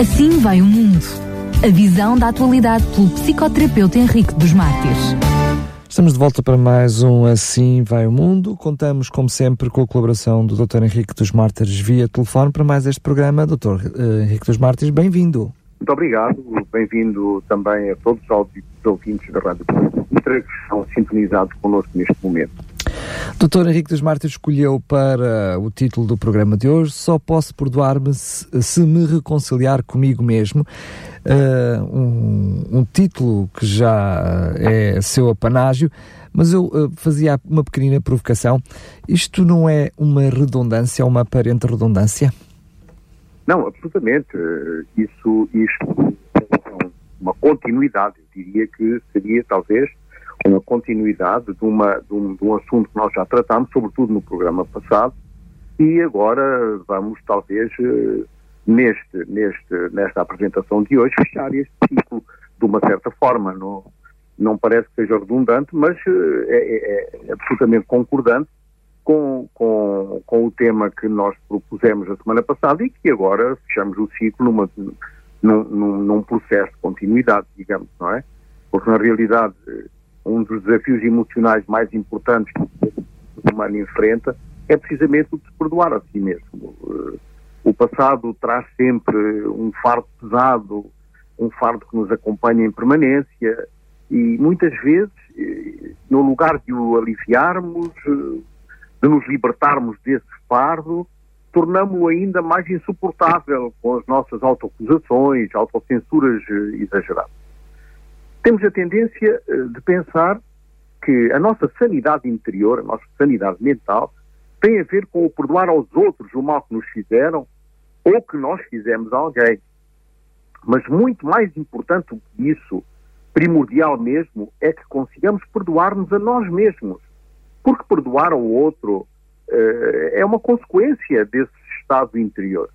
Assim vai o mundo. A visão da atualidade pelo psicoterapeuta Henrique dos Mártires. Estamos de volta para mais um Assim Vai o Mundo. Contamos, como sempre, com a colaboração do Dr. Henrique dos Mártires via telefone para mais este programa. Dr. Uh, Henrique dos Mártires, bem-vindo. Muito obrigado. Bem-vindo também a todos os ouvintes da Rádio Pública que estão sintonizados connosco neste momento. Dr. Henrique dos Mártires escolheu para o título do programa de hoje Só posso perdoar-me se, se, me reconciliar comigo mesmo. Uh, um, um, título que já é seu apanágio, mas eu uh, fazia uma pequenina provocação. Isto não é uma redundância, uma aparente redundância? Não, absolutamente. Isso, isto é uma continuidade. Eu diria que seria talvez uma continuidade de, uma, de, um, de um assunto que nós já tratámos, sobretudo no programa passado, e agora vamos talvez eh, neste, neste, nesta apresentação de hoje fechar este ciclo de uma certa forma. Não, não parece que seja redundante, mas eh, é, é, é absolutamente concordante com, com, com o tema que nós propusemos a semana passada e que agora fechamos o ciclo numa, num, num, num processo de continuidade, digamos, não é? Porque na realidade um dos desafios emocionais mais importantes que o humano enfrenta é precisamente o de se perdoar a si mesmo. O passado traz sempre um fardo pesado, um fardo que nos acompanha em permanência e muitas vezes, no lugar de o aliviarmos, de nos libertarmos desse fardo, tornamos-o ainda mais insuportável com as nossas autoacusações, autocensuras exageradas temos a tendência eh, de pensar que a nossa sanidade interior, a nossa sanidade mental, tem a ver com o perdoar aos outros o mal que nos fizeram ou que nós fizemos a alguém. Mas muito mais importante do que isso, primordial mesmo, é que consigamos perdoar-nos a nós mesmos. Porque perdoar ao outro uh, é uma consequência desse estado interior.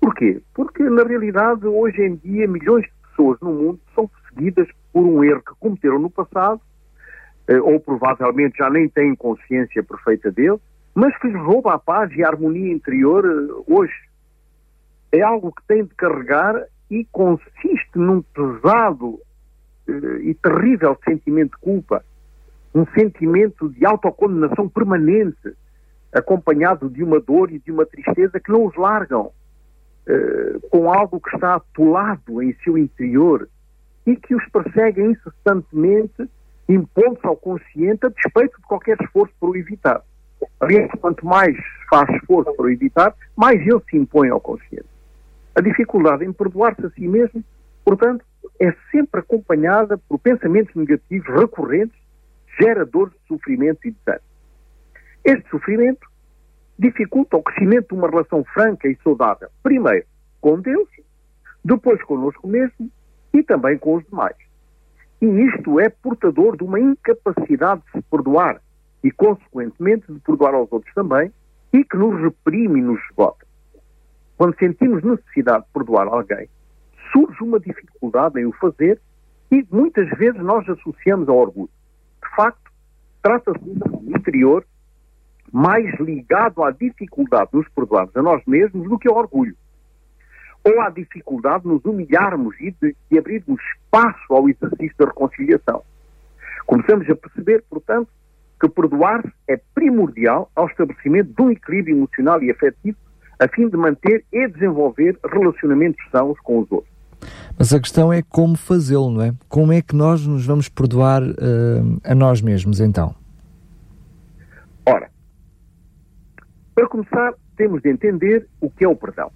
Porquê? Porque, na realidade, hoje em dia, milhões de pessoas no mundo são perseguidas por um erro que cometeram no passado, eh, ou provavelmente já nem têm consciência perfeita dele, mas que lhes rouba a paz e a harmonia interior eh, hoje. É algo que tem de carregar e consiste num pesado eh, e terrível sentimento de culpa, um sentimento de autocondenação permanente, acompanhado de uma dor e de uma tristeza que não os largam, com algo que está atolado em seu interior e que os perseguem incessantemente, impondo-se ao consciente a despeito de qualquer esforço para o evitar. Aliás, quanto mais faz esforço para o evitar, mais ele se impõe ao consciente. A dificuldade em perdoar-se a si mesmo, portanto, é sempre acompanhada por pensamentos negativos recorrentes, geradores de sofrimento e desânimo. Este sofrimento dificulta o crescimento de uma relação franca e saudável, primeiro com Deus, depois connosco mesmo e também com os demais. E isto é portador de uma incapacidade de se perdoar e, consequentemente, de perdoar aos outros também e que nos reprime e nos esgota. Quando sentimos necessidade de perdoar alguém, surge uma dificuldade em o fazer e muitas vezes nós associamos ao orgulho. De facto, trata-se de um interior mais ligado à dificuldade de nos perdoarmos a nós mesmos do que ao orgulho ou à dificuldade de nos humilharmos e de, de abrirmos espaço ao exercício da reconciliação. Começamos a perceber, portanto, que perdoar-se é primordial ao estabelecimento de um equilíbrio emocional e afetivo a fim de manter e desenvolver relacionamentos sãos com os outros. Mas a questão é como fazê-lo, não é? Como é que nós nos vamos perdoar uh, a nós mesmos, então? Ora, para começar, temos de entender o que é o perdão.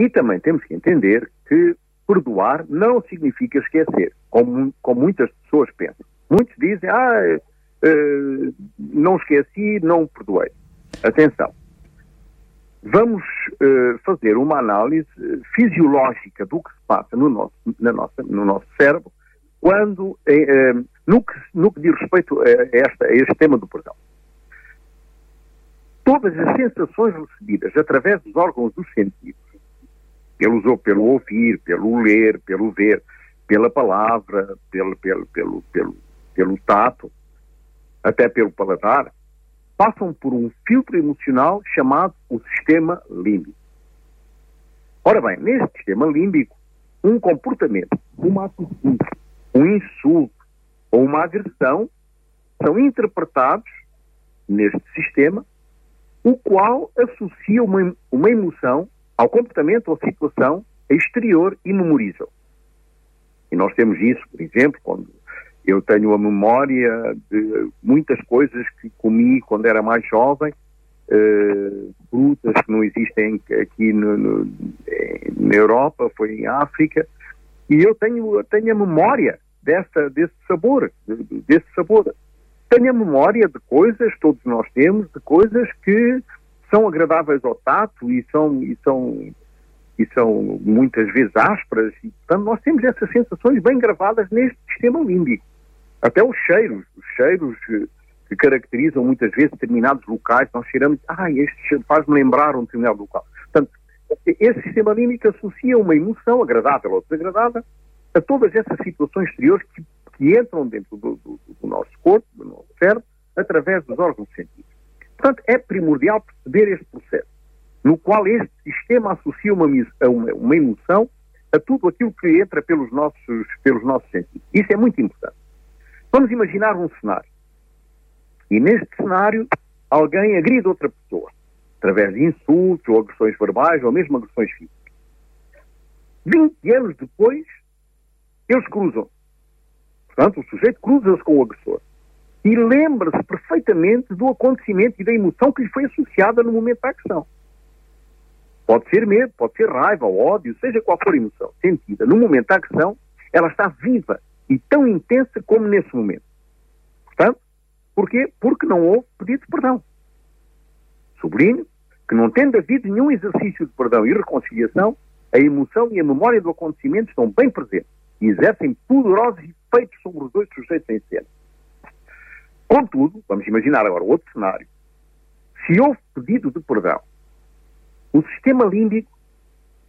E também temos que entender que perdoar não significa esquecer, como, como muitas pessoas pensam. Muitos dizem, ah, uh, não esqueci, não perdoei. Atenção. Vamos uh, fazer uma análise fisiológica do que se passa no nosso, na nossa, no nosso cérebro quando, uh, no, que, no que diz respeito a, esta, a este tema do perdão. Todas as sensações recebidas através dos órgãos dos sentidos pelo, pelo ouvir, pelo ler, pelo ver, pela palavra, pelo, pelo, pelo, pelo, pelo tato, até pelo paladar, passam por um filtro emocional chamado o sistema límbico. Ora bem, neste sistema límbico, um comportamento, uma atitude, um insulto ou uma agressão são interpretados neste sistema, o qual associa uma, uma emoção ao comportamento ou situação exterior e memoriza. E nós temos isso, por exemplo, quando eu tenho a memória de muitas coisas que comi quando era mais jovem, uh, frutas que não existem aqui no, no, na Europa, foi em África, e eu tenho, tenho a memória dessa, desse sabor, desse sabor. Tenho a memória de coisas, todos nós temos, de coisas que são agradáveis ao tato e são, e são, e são muitas vezes ásperas. E, portanto, nós temos essas sensações bem gravadas neste sistema límbico. Até os cheiros, os cheiros que caracterizam muitas vezes determinados locais, nós cheiramos, ah, este faz-me lembrar um determinado local. Portanto, esse sistema límbico associa uma emoção agradável ou desagradável a todas essas situações exteriores que, que entram dentro do, do, do, nosso corpo, do nosso cérebro, através dos órgãos sentidos. Portanto, é primordial perceber este processo, no qual este sistema associa uma, uma, emoção a tudo aquilo que entra pelos nossos, pelos nossos sentidos. Isso é muito importante. Vamos imaginar um cenário. E neste cenário, alguém agride outra pessoa através de insultos ou agressões verbais ou mesmo agressões físicas. 20 anos depois, eles cruzam. Portanto, o sujeito cruza-se com o agressor e lembra-se perfeitamente do acontecimento e da emoção que lhe foi associada no momento da agressão. Pode ser medo, pode ser raiva, ódio, seja qual for a emoção sentida no momento da agressão, ela está viva e tão intensa como nesse momento. Portanto, porquê? Porque não houve pedido de perdão. Sublinho que não tendo havido nenhum exercício de perdão e reconciliação, a emoção e a memória do acontecimento estão bem presentes e exercem poderosos efeitos sobre os dois sujeitos em cena. Contudo, vamos imaginar agora outro cenário. Se houve pedido de perdão, o sistema límbico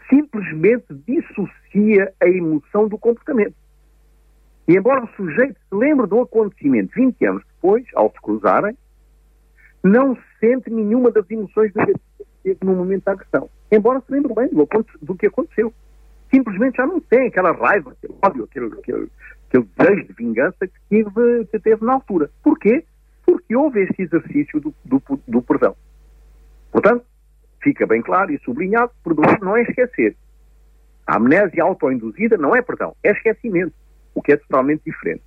simplesmente dissocia a emoção do comportamento. E embora o sujeito se lembre do acontecimento 20 anos depois, ao se cruzarem, não sente nenhuma das emoções negativas no momento da agressão. Embora se lembre bem do, do, que aconteceu. Simplesmente já não tem aquela raiva, aquele ódio, aquele, aquele, aquele desejo de vingança que teve, que teve na altura. Porquê? Porque houve esse exercício do, do, do perdão. Portanto, fica bem claro e sublinhado, perdoar não é esquecer. A amnésia autoinduzida não é perdão, é esquecimento, o que é totalmente diferente.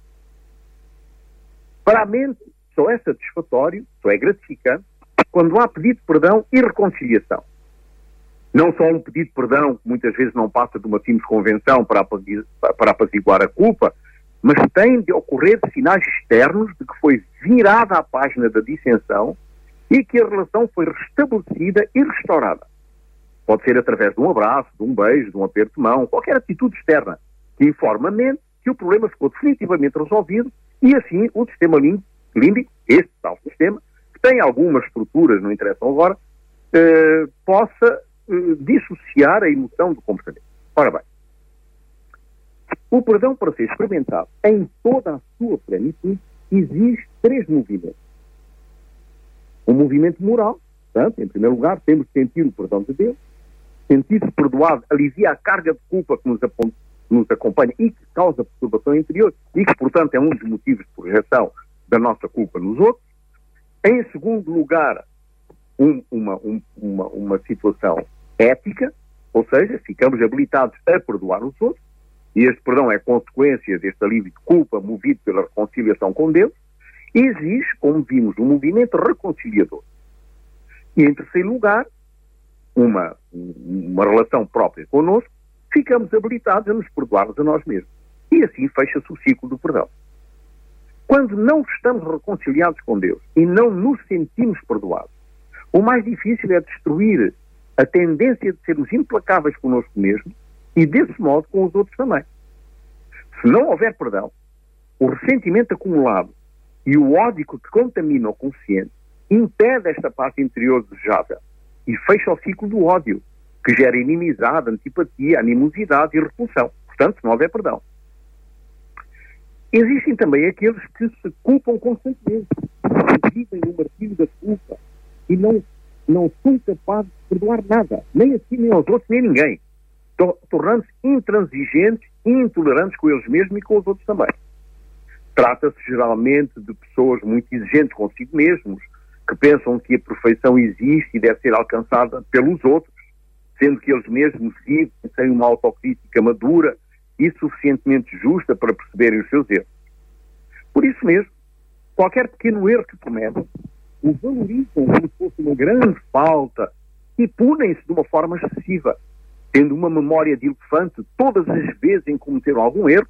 Para a mente, só é satisfatório, só é gratificante, quando há pedido de perdão e reconciliação. Não só um pedido de perdão, que muitas vezes não passa de uma simples convenção para apaziguar a culpa, mas tem de ocorrer sinais externos de que foi virada a página da dissensão e que a relação foi restabelecida e restaurada. Pode ser através de um abraço, de um beijo, de um aperto de mão, qualquer atitude externa que informa a mente que o problema ficou definitivamente resolvido e assim o sistema límbico, este tal sistema, que tem algumas estruturas, não interessam agora, eh, possa eh, dissociar a emoção do comportamento. Ora bem, o perdão para ser experimentado em toda a sua plenitude exige três movimentos. Um movimento moral, portanto, em primeiro lugar, temos de sentir o perdão de Deus, sentir-se perdoado alivia a carga de culpa que nos, nos acompanha e que causa perturbação interior e que, portanto, é um dos motivos de projeção da nossa culpa nos outros. Em segundo lugar, um, uma, um, uma, uma situação ética, ou seja, ficamos habilitados a perdoar os outros, e este perdão é consequência deste alívio de culpa movido pela reconciliação com Deus, exige, como vimos, um movimento reconciliador. E em terceiro lugar, uma, uma relação própria connosco, ficamos habilitados a nos perdoarmos a nós mesmos. E assim fecha-se o ciclo do perdão. Quando não estamos reconciliados com Deus e não nos sentimos perdoados, o mais difícil é destruir a tendência de sermos implacáveis connosco mesmo e, desse modo, com os outros também. Se não houver perdão, o ressentimento acumulado e o ódio que contamina o consciente impede esta parte interior desejável e fecha o ciclo do ódio, que gera inimizade, antipatia, animosidade e repulsão. Portanto, se não houver perdão. Existem também aqueles que se culpam constantemente, que vivem no martírio da culpa e não, não são capazes de perdoar nada, nem a si, nem aos outros, nem a ninguém. Tornando-se intransigentes e intolerantes com eles mesmos e com os outros também. Trata-se geralmente de pessoas muito exigentes consigo mesmos, que pensam que a perfeição existe e deve ser alcançada pelos outros, sendo que eles mesmos vivem sem uma autocrítica madura e suficientemente justa para perceberem os seus erros. Por isso mesmo, qualquer pequeno erro que cometem, o valorizam como se fosse uma grande falta e punem-se de uma forma excessiva, tendo uma memória de elefante todas as vezes em cometeram algum erro,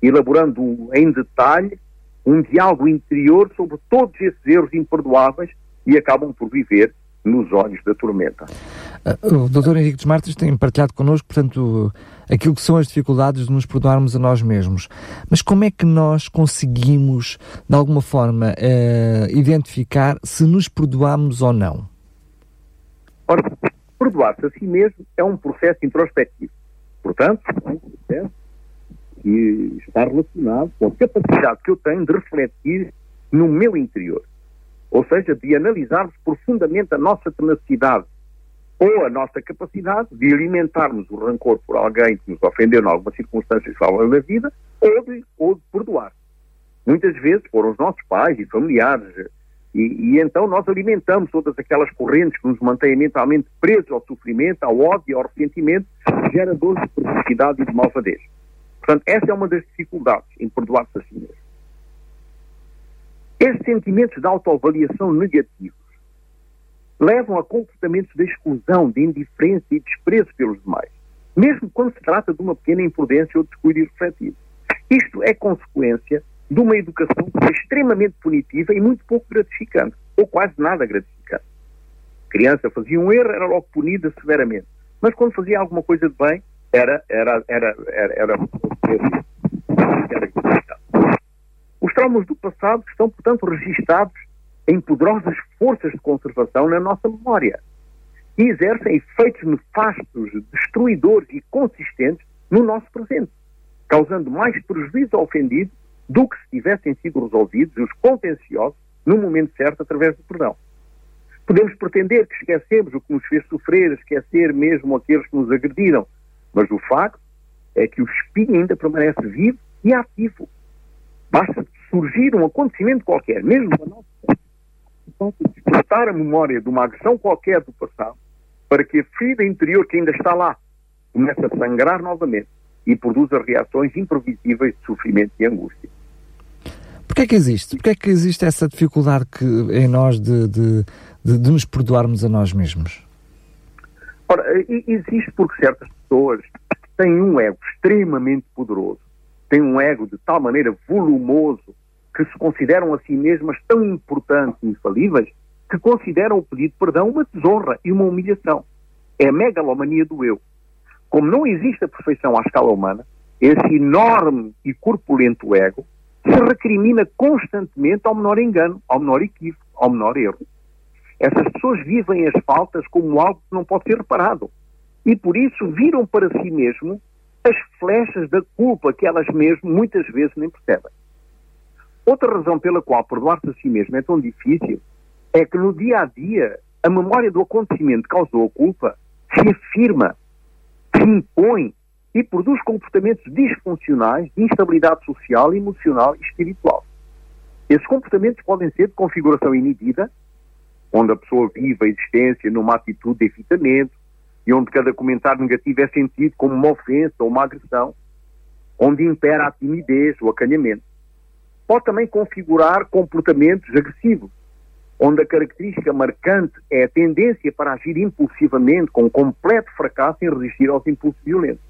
elaborando em detalhe um diálogo interior sobre todos esses erros imperdoáveis e acabam por viver nos olhos da tormenta. Uh, o Dr. Henrique dos Martins tem partilhado connosco, portanto, aquilo que são as dificuldades de nos perdoarmos a nós mesmos. Mas como é que nós conseguimos, de alguma forma, uh, identificar se nos perdoamos ou não? Ora, perdoar-se a si mesmo é um processo introspectivo. Portanto, é um processo que está relacionado com a capacidade que eu tenho de refletir no meu interior. Ou seja, de analisarmos profundamente a nossa tenacidade ou a nossa capacidade de alimentarmos o rancor por alguém que nos ofendeu em alguma circunstância longo da vida ou de, ou de perdoar. Muitas vezes foram os nossos pais e familiares e, e, então nós alimentamos todas aquelas correntes que nos mantêm mentalmente presos ao sofrimento, ao ódio, ao ressentimento, geradores de perversidade e de malvadez. Portanto, essa é uma das dificuldades em perdoar-se a si mesmo. Estes sentimentos de autoavaliação negativos levam a comportamentos de exclusão, de indiferença e desprezo pelos demais, mesmo quando se trata de uma pequena imprudência ou descuido irrefletido. Isto é consequência de uma educação que foi extremamente punitiva e muito pouco gratificante, ou quase nada gratificante. A criança fazia um erro, era logo punida severamente, mas quando fazia alguma coisa de bem, era, era, era, era, era, os traumas do passado estão, portanto, registados em poderosas forças de conservação na nossa memória e exercem efeitos nefastos, destruidores e consistentes no nosso presente, causando mais prejuízo ao ofendido do que se tivessem sido resolvidos os contenciosos no momento certo através do perdão. Podemos pretender que esquecemos o que nos fez sofrer, esquecer mesmo aqueles que nos agrediram, mas o facto é que o espinho ainda permanece vivo e ativo Basta surgir um acontecimento qualquer, mesmo a nossa despertar a memória de uma agressão qualquer do passado, para que a ferida interior que ainda está lá comece a sangrar novamente e produza reações imprevisíveis de sofrimento e angústia. Porquê é que existe? Porquê é que existe essa dificuldade que, em nós de, de, de, de nos perdoarmos a nós mesmos? Ora, existe porque certas pessoas têm um ego extremamente poderoso têm um ego de tal maneira volumoso que se consideram a si mesmas tão importantes e infalíveis que consideram o pedido de perdão uma desonra e uma humilhação. É a megalomania do eu. Como não existe a perfeição à escala humana, esse enorme e corpulento ego se recrimina constantemente ao menor engano, ao menor equívoco, ao menor erro. Essas pessoas vivem as faltas como algo que não pode ser reparado. E por isso viram para si mesmo as flechas da culpa que elas mesmas muitas vezes nem percebem. Outra razão pela qual perdoar-se a si mesmo é tão difícil é que no dia a dia a memória do acontecimento que causou a culpa se afirma, se impõe e produz comportamentos disfuncionais de instabilidade social, emocional e espiritual. Esses comportamentos podem ser de configuração inibida, onde a pessoa vive a existência numa atitude de evitamento, e onde cada comentário negativo é sentido como uma ofensa ou uma agressão, onde impera a timidez, o acanhamento. Pode também configurar comportamentos agressivos, onde a característica marcante é a tendência para agir impulsivamente, com completo fracasso em resistir aos impulsos violentos.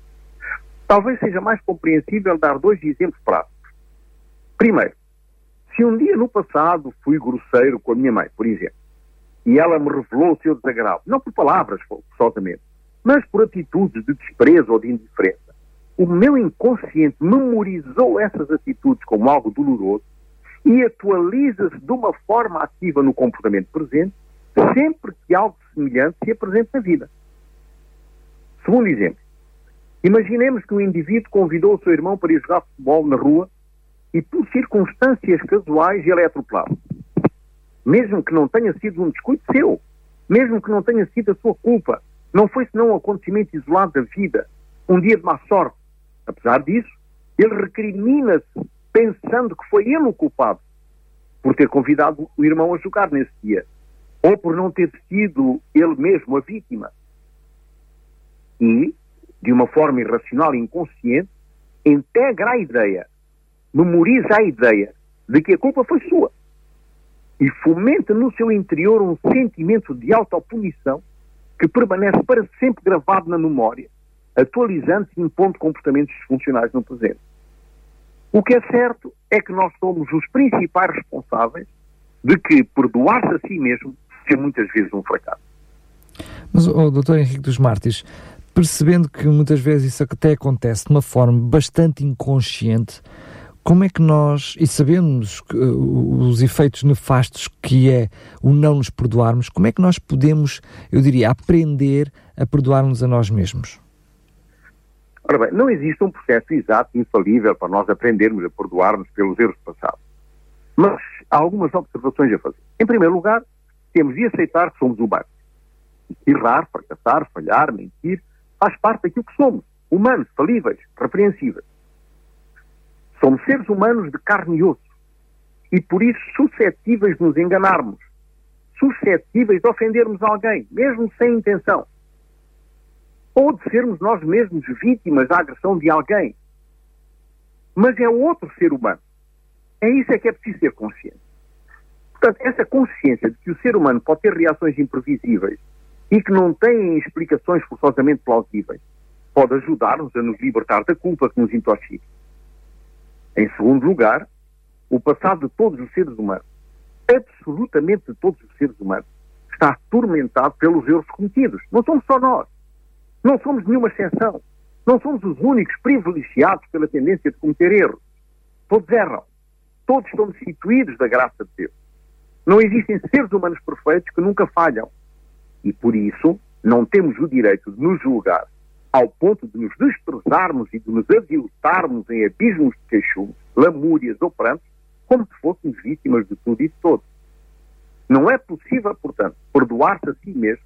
Talvez seja mais compreensível dar dois exemplos práticos. Primeiro, se um dia no passado fui grosseiro com a minha mãe, por exemplo, e ela me revelou o seu desagrado, não por palavras, forçosamente, mas por atitudes de desprezo ou de indiferença. O meu inconsciente memorizou essas atitudes como algo doloroso e atualiza-se de uma forma ativa no comportamento presente sempre que algo semelhante se apresenta na vida. Segundo exemplo, imaginemos que um indivíduo convidou o seu irmão para ir jogar futebol na rua e, por circunstâncias casuais, ele é atropelado. Mesmo que não tenha sido um descuido seu, mesmo que não tenha sido a sua culpa, não foi senão um acontecimento isolado da vida. um dia de má sorte. Apesar disso, ele recrimina-se pensando que foi ele o culpado por ter convidado o irmão a jogar nesse dia, ou por não ter sido ele mesmo a vítima. E, de uma forma irracional e inconsciente, integra a ideia, memoriza a ideia de que a culpa foi sua e fomenta no seu interior um sentimento de autopunição que permanece para sempre gravado na memória, atualizando-se e impondo comportamentos disfuncionais no presente. O que é certo é que nós somos os principais responsáveis de que perdoar-se a si mesmo seja muitas vezes um fracasso. Mas, oh, doutor Henrique dos Martins, percebendo que muitas vezes isso até acontece de uma forma bastante inconsciente, como é que nós, e sabemos que, uh, os efeitos nefastos que é o não nos perdoarmos, como é que nós podemos, eu diria, aprender a perdoar-nos a nós mesmos? Ora bem, não existe um processo exato, infalível, para nós aprendermos a perdoar-nos pelos erros passados. Mas há algumas observações a fazer. Em primeiro lugar, temos de aceitar que somos humanos. Errar, fracassar, falhar, mentir, faz parte daquilo que somos. Humanos, falíveis, repreensíveis. Somos seres humanos de carne e osso. E por isso suscetíveis de nos enganarmos. Suscetíveis de ofendermos alguém, mesmo sem intenção ou de sermos nós mesmos vítimas da agressão de alguém. Mas é outro ser humano. É isso é que é preciso ser consciente. Portanto, essa consciência de que o ser humano pode ter reações imprevisíveis e que não têm explicações forçosamente plausíveis, pode ajudar-nos a nos libertar da culpa que nos intoxica. Em segundo lugar, o passado de todos os seres humanos, absolutamente de todos os seres humanos, está atormentado pelos erros cometidos. Não somos só nós. Não somos nenhuma exceção. Não somos os únicos privilegiados pela tendência de cometer erros. Todos erram. Todos estão destituídos da graça de Deus. Não existem seres humanos perfeitos que nunca falham. E por isso não temos o direito de nos julgar ao ponto de nos desprezarmos e de nos aviltarmos em abismos de queixumes, lamúrias ou prantos, como se fôssemos vítimas de tudo e de todos. Não é possível, portanto, perdoar-se a si mesmo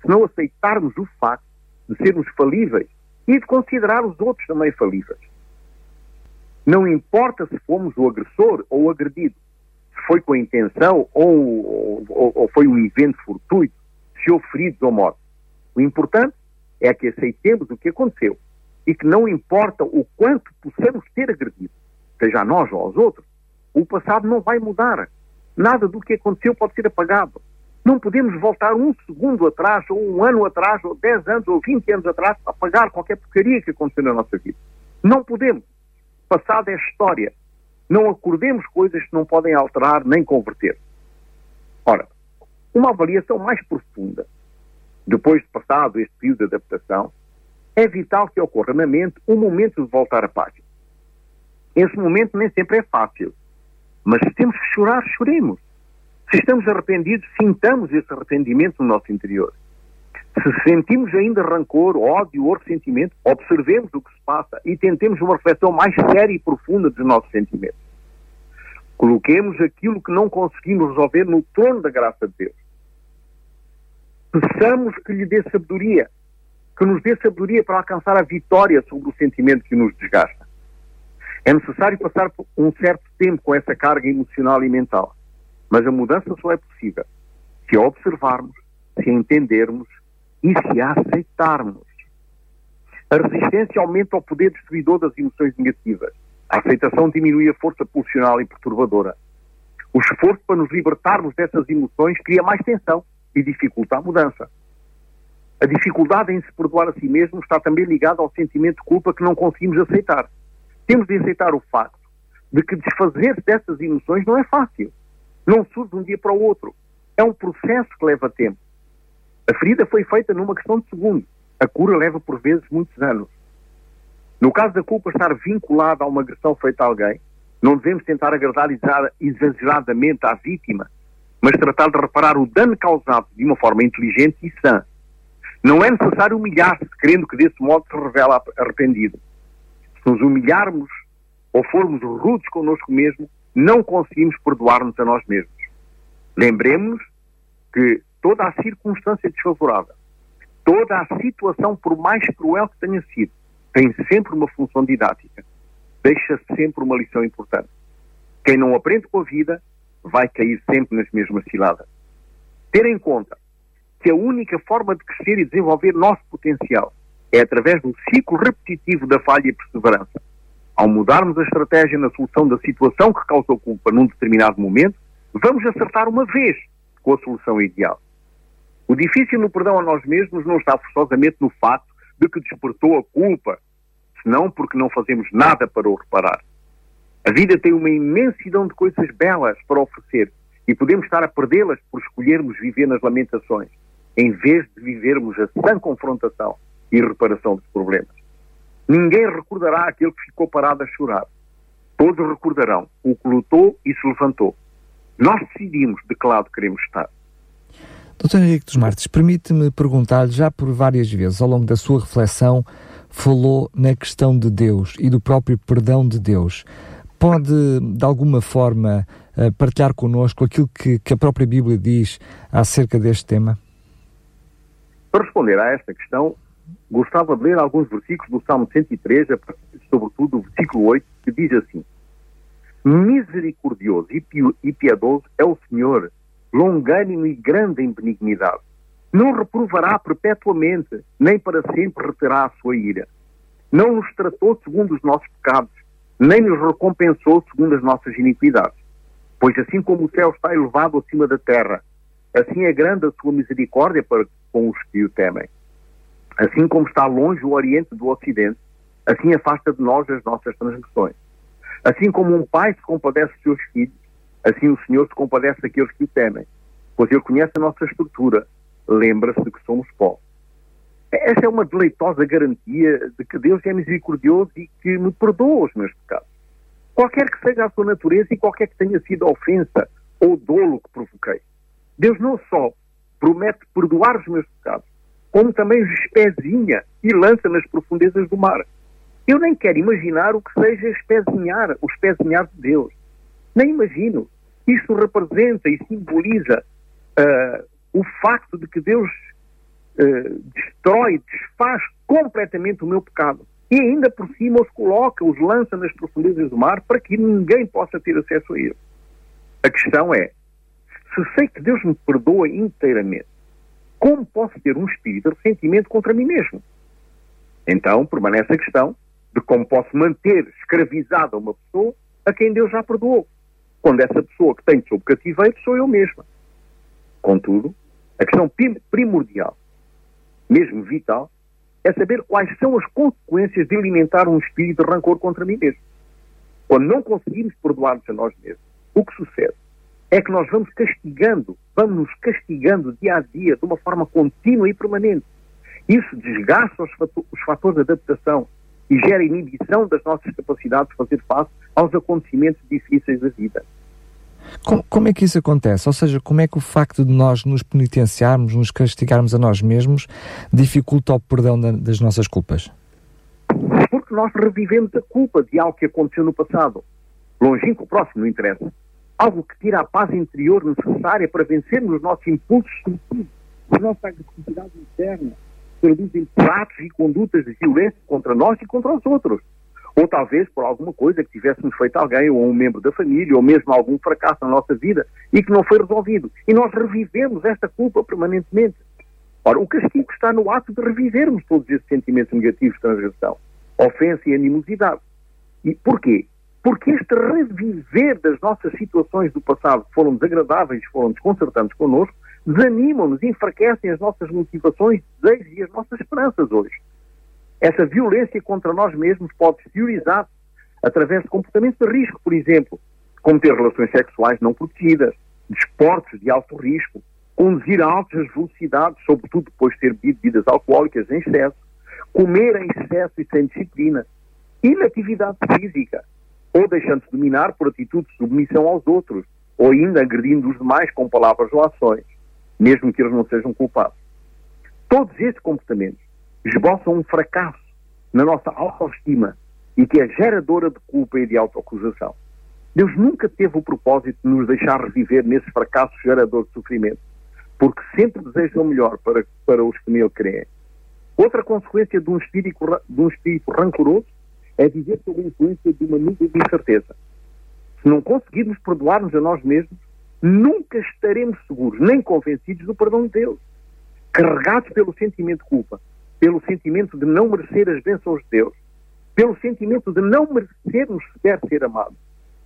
se não aceitarmos o facto de sermos falíveis e de considerar os outros também falíveis. Não importa se fomos o agressor ou o agredido, se foi com intenção ou, ou, ou foi um evento fortuito, feridos ou mortos. O importante é que aceitemos o que aconteceu e que não importa o quanto possamos ter agredido, seja a nós ou aos outros, o passado não vai mudar. Nada do que aconteceu pode ser apagado. Não podemos voltar um segundo atrás, ou um ano atrás, ou dez anos, ou vinte anos atrás, para pagar qualquer porcaria que aconteceu na nossa vida. Não podemos. Passado é história. Não acordemos coisas que não podem alterar nem converter. Ora, uma avaliação mais profunda, depois de passado este período de adaptação, é vital que ocorra na mente um momento de voltar à página. Esse momento nem sempre é fácil, mas se temos que chorar, choremos. Se estamos arrependidos, sintamos esse arrependimento no nosso interior. Se sentimos ainda rancor, ódio ou ressentimento, observemos o que se passa e tentemos uma reflexão mais séria e profunda dos nossos sentimentos. Coloquemos aquilo que não conseguimos resolver no trono da graça de Deus. Peçamos que lhe dê sabedoria, que nos dê sabedoria para alcançar a vitória sobre o sentimento que nos desgasta. É necessário passar um certo tempo com essa carga emocional e mental. Mas a mudança só é possível se a observarmos, se a entendermos e se a aceitarmos. A resistência aumenta o poder destruidor das emoções negativas. A aceitação diminui a força pulsional e perturbadora. O esforço para nos libertarmos dessas emoções cria mais tensão e dificulta a mudança. A dificuldade em se perdoar a si mesmo está também ligada ao sentimento de culpa que não conseguimos aceitar. Temos de aceitar o facto de que desfazer-se dessas emoções não é fácil. Não surge de um dia para o outro. É um processo que leva tempo. A ferida foi feita numa questão de segundos. A cura leva, por vezes, muitos anos. No caso da culpa estar vinculada a uma agressão feita a alguém, não devemos tentar agradar exageradamente à vítima, mas tratar de reparar o dano causado de uma forma inteligente e sã. Não é necessário humilhar-se, querendo que desse modo se revele arrependido. Se nos humilharmos ou formos rudes connosco mesmo, não conseguimos perdoar-nos a nós mesmos. Lembremos-nos que toda a circunstância desfavorável, toda a situação, por mais cruel que tenha sido, tem sempre uma função didática, deixa sempre uma lição importante. Quem não aprende com a vida vai cair sempre nas mesmas ciladas. Ter em conta que a única forma de crescer e desenvolver nosso potencial é através do ciclo repetitivo da falha e perseverança. Ao mudarmos a estratégia na solução da situação que causou culpa num determinado momento, vamos acertar uma vez com a solução ideal. O difícil no perdão a nós mesmos não está forçosamente no facto de que despertou a culpa, senão porque não fazemos nada para o reparar. A vida tem uma imensidão de coisas belas para oferecer e podemos estar a perdê-las por escolhermos viver nas lamentações, em vez de vivermos a sã confrontação e reparação dos problemas. Ninguém recordará aquele que ficou parado a chorar. Todos recordarão o que lutou e se levantou. Nós decidimos de que lado queremos estar. Dr. Henrique dos Martins, permite-me perguntar-lhe, já por várias vezes ao longo da sua reflexão, falou na questão de Deus e do próprio perdão de Deus. Pode, de alguma forma, eh, partilhar connosco aquilo que, que a própria Bíblia diz acerca deste tema? Para responder a esta questão, gostava de ler alguns versículos do Salmo 103, sobretudo o versículo 8, que diz assim: Misericordioso e piedoso é o Senhor, longânimo e grande em benignidade. Não reprovará perpetuamente, nem para sempre reterá a sua ira. Não nos tratou segundo os nossos pecados, nem nos recompensou segundo as nossas iniquidades. Pois assim como o céu está elevado acima da terra, assim é grande a sua misericórdia para com os que o temem. Assim como está longe o Oriente do Ocidente, assim afasta de nós as nossas transgressões. Assim como um pai se compadece dos seus filhos, assim o Senhor se compadece daqueles que o temem. Pois Ele conhece a nossa estrutura, lembra-se de que somos pó. Essa é uma deleitosa garantia de que Deus é misericordioso e que me perdoa os meus pecados. Qualquer que seja a sua natureza e qualquer que tenha sido a ofensa ou dolo que provoquei. Deus não só promete perdoar os meus pecados, como também os espezinha e lança nas profundezas do mar. Eu nem quero imaginar o que seja espezinhar, o espezinhar de Deus. Nem imagino. Isto representa e simboliza uh, o facto de que Deus uh, destrói, desfaz completamente o meu pecado. E ainda por cima os coloca, os lança nas profundezas do mar para que ninguém possa ter acesso a ele. A questão é, se sei que Deus me perdoa inteiramente, como posso ter um espírito de ressentimento contra mim mesmo? Então permanece a questão de como posso manter escravizada uma pessoa a quem Deus já perdoou, quando essa pessoa que tenho sob cativeiro sou eu mesma. Contudo, a questão primordial, mesmo vital, é saber quais são as consequências de alimentar um espírito de rancor contra mim mesmo. Quando não conseguimos perdoar-nos a nós mesmos, o que sucede é que nós vamos castigando, vamos nos castigando dia a dia de uma forma contínua e permanente. Isso desgasta os fatores de adaptação e gera inibição das nossas capacidades de fazer face aos acontecimentos difíceis da vida. Como, como, é que isso acontece? Ou seja, como é que o facto de nós nos penitenciarmos, nos castigarmos a nós mesmos, dificulta o perdão da, das nossas culpas? Porque nós revivemos a culpa de algo que aconteceu no passado. Longínquo, próximo, não interessa. Algo que tira a paz interior necessária para vencermos os nossos impulsos, a nossa agressividade interna, produzem pratos e condutas de violência contra nós e contra os outros. Ou talvez por alguma coisa que tivéssemos feito a alguém, ou um membro da família, ou mesmo algum fracasso na nossa vida e que não foi resolvido. E nós revivemos esta culpa permanentemente. Ora, o castigo está no ato de revivermos todos esses sentimentos negativos de transgressão, ofensa e animosidade. E porquê? Porque este reviver das nossas situações do passado que foram desagradáveis, foram desconcertantes connosco, desanimam-nos, enfraquecem as nossas motivações, desejos e as nossas esperanças hoje. Essa violência contra nós mesmos pode se priorizar através de comportamentos de risco, por exemplo, como ter relações sexuais não protegidas, desportos de alto risco, conduzir a altas velocidades, sobretudo depois de ter bebido bebidas alcoólicas em excesso, comer em excesso e sem disciplina, inatividade física, ou deixando-se dominar por atitudes de submissão aos outros, ou ainda agredindo os demais com palavras ou ações mesmo que eles não sejam culpados. Todos estes comportamentos esboçam um fracasso na nossa autoestima e que é geradora de culpa e de autoacusação. Deus nunca teve o propósito de nos deixar reviver nesse fracasso gerador de sofrimento, porque sempre deseja o melhor para, para os que nele creem. Outra consequência de um espírito, de um espírito rancoroso é viver sob a influência de uma nuvem de incerteza. Se não conseguirmos perdoar-nos a nós mesmos, nunca estaremos seguros, nem convencidos do perdão de Deus. Carregados pelo sentimento de culpa, pelo sentimento de não merecer as bênçãos de Deus, pelo sentimento de não merecermos sequer ser amados,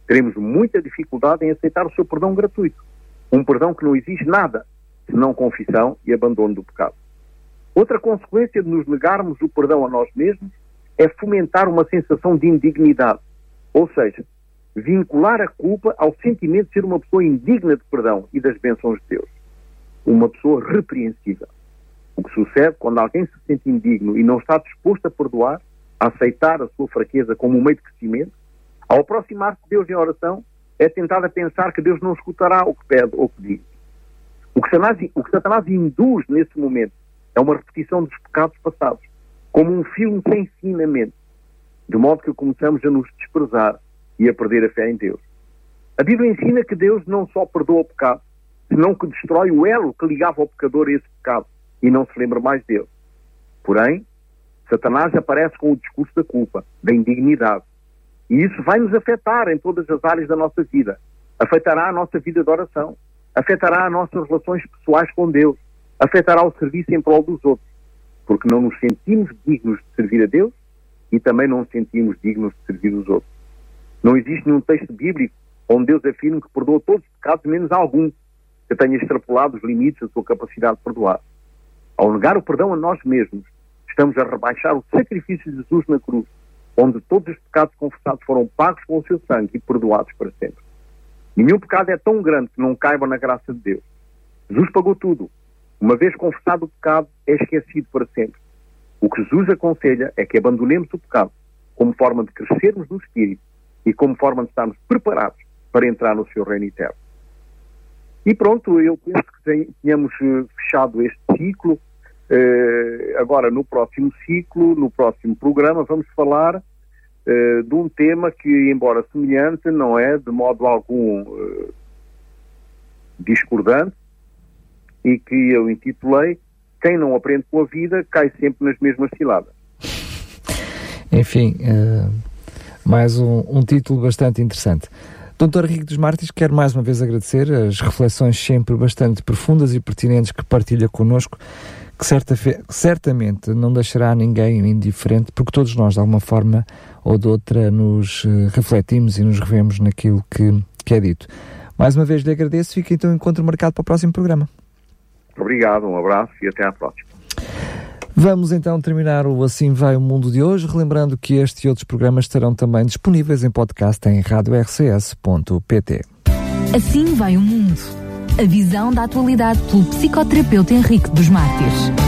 teremos muita dificuldade em aceitar o seu perdão gratuito. Um perdão que não exige nada, senão confissão e abandono do pecado. Outra consequência de nos negarmos o perdão a nós mesmos é fomentar uma sensação de indignidade. Ou seja, vincular a culpa ao sentimento de ser uma pessoa indigna de perdão e das bênçãos de Deus. Uma pessoa repreensível. O que sucede quando alguém se sente indigno e não está disposto a perdoar, a aceitar a sua fraqueza como um meio de crescimento, ao aproximar-se de Deus em oração, é tentado a pensar que Deus não escutará o que pede ou que diz. O que, Satanás, o que Satanás induz nesse momento é uma repetição dos pecados passados, como um filme sem ensinamento, de modo que começamos a nos desprezar e a perder a fé em Deus. A Bíblia ensina que Deus não só perdoa o pecado, senão que destrói o elo que ligava o pecador a esse pecado e não se lembra mais dele. Porém, Satanás aparece com o discurso da culpa, da indignidade. E isso vai nos afetar em todas as áreas da nossa vida. Afetará a nossa vida de oração, afetará as nossas relações pessoais com Deus, afetará o serviço em prol dos outros, porque não nos sentimos dignos de servir a Deus e também não nos sentimos dignos de servir os outros. Não existe nenhum texto bíblico onde Deus afirme que perdoa todos os pecados, menos algum, que tenha extrapolado os limites da sua capacidade de perdoar. Ao negar o perdão a nós mesmos, estamos a rebaixar o sacrifício de Jesus na cruz, onde todos os pecados confessados foram pagos com o seu sangue e perdoados para sempre. Nenhum pecado é tão grande que não caiba na graça de Deus. Jesus pagou tudo. Uma vez confessado o pecado, é esquecido para sempre. O que Jesus aconselha é que abandonemos o pecado como forma de crescermos no Espírito e como forma de estarmos preparados para entrar no seu reino eterno. E pronto, eu penso que tenhamos eh, fechado este ciclo. Uh, agora, no próximo ciclo, no próximo programa, vamos falar uh, de um tema que, embora semelhante, não é de modo algum uh, discordante e que eu intitulei Quem não aprende com a vida cai sempre nas mesmas ciladas. Enfim, mais um, um título bastante interessante. Doutor Henrique dos Martins, quero mais uma vez agradecer as reflexões sempre bastante profundas e pertinentes que partilha connosco, que certa certamente não deixará ninguém indiferente, porque todos nós, de alguma forma ou de outra, nos uh, refletimos e nos revemos naquilo que, que é dito. Mais uma vez lhe agradeço, fica então o encontro marcado para o próximo programa. Obrigado, um abraço e até à próxima. Vamos então terminar o Assim Vai o Mundo de hoje, relembrando que este e outros programas estarão também disponíveis em podcast em radiorcs.pt. Assim vai o mundo. A visão da atualidade pelo psicoterapeuta Henrique dos Mártires.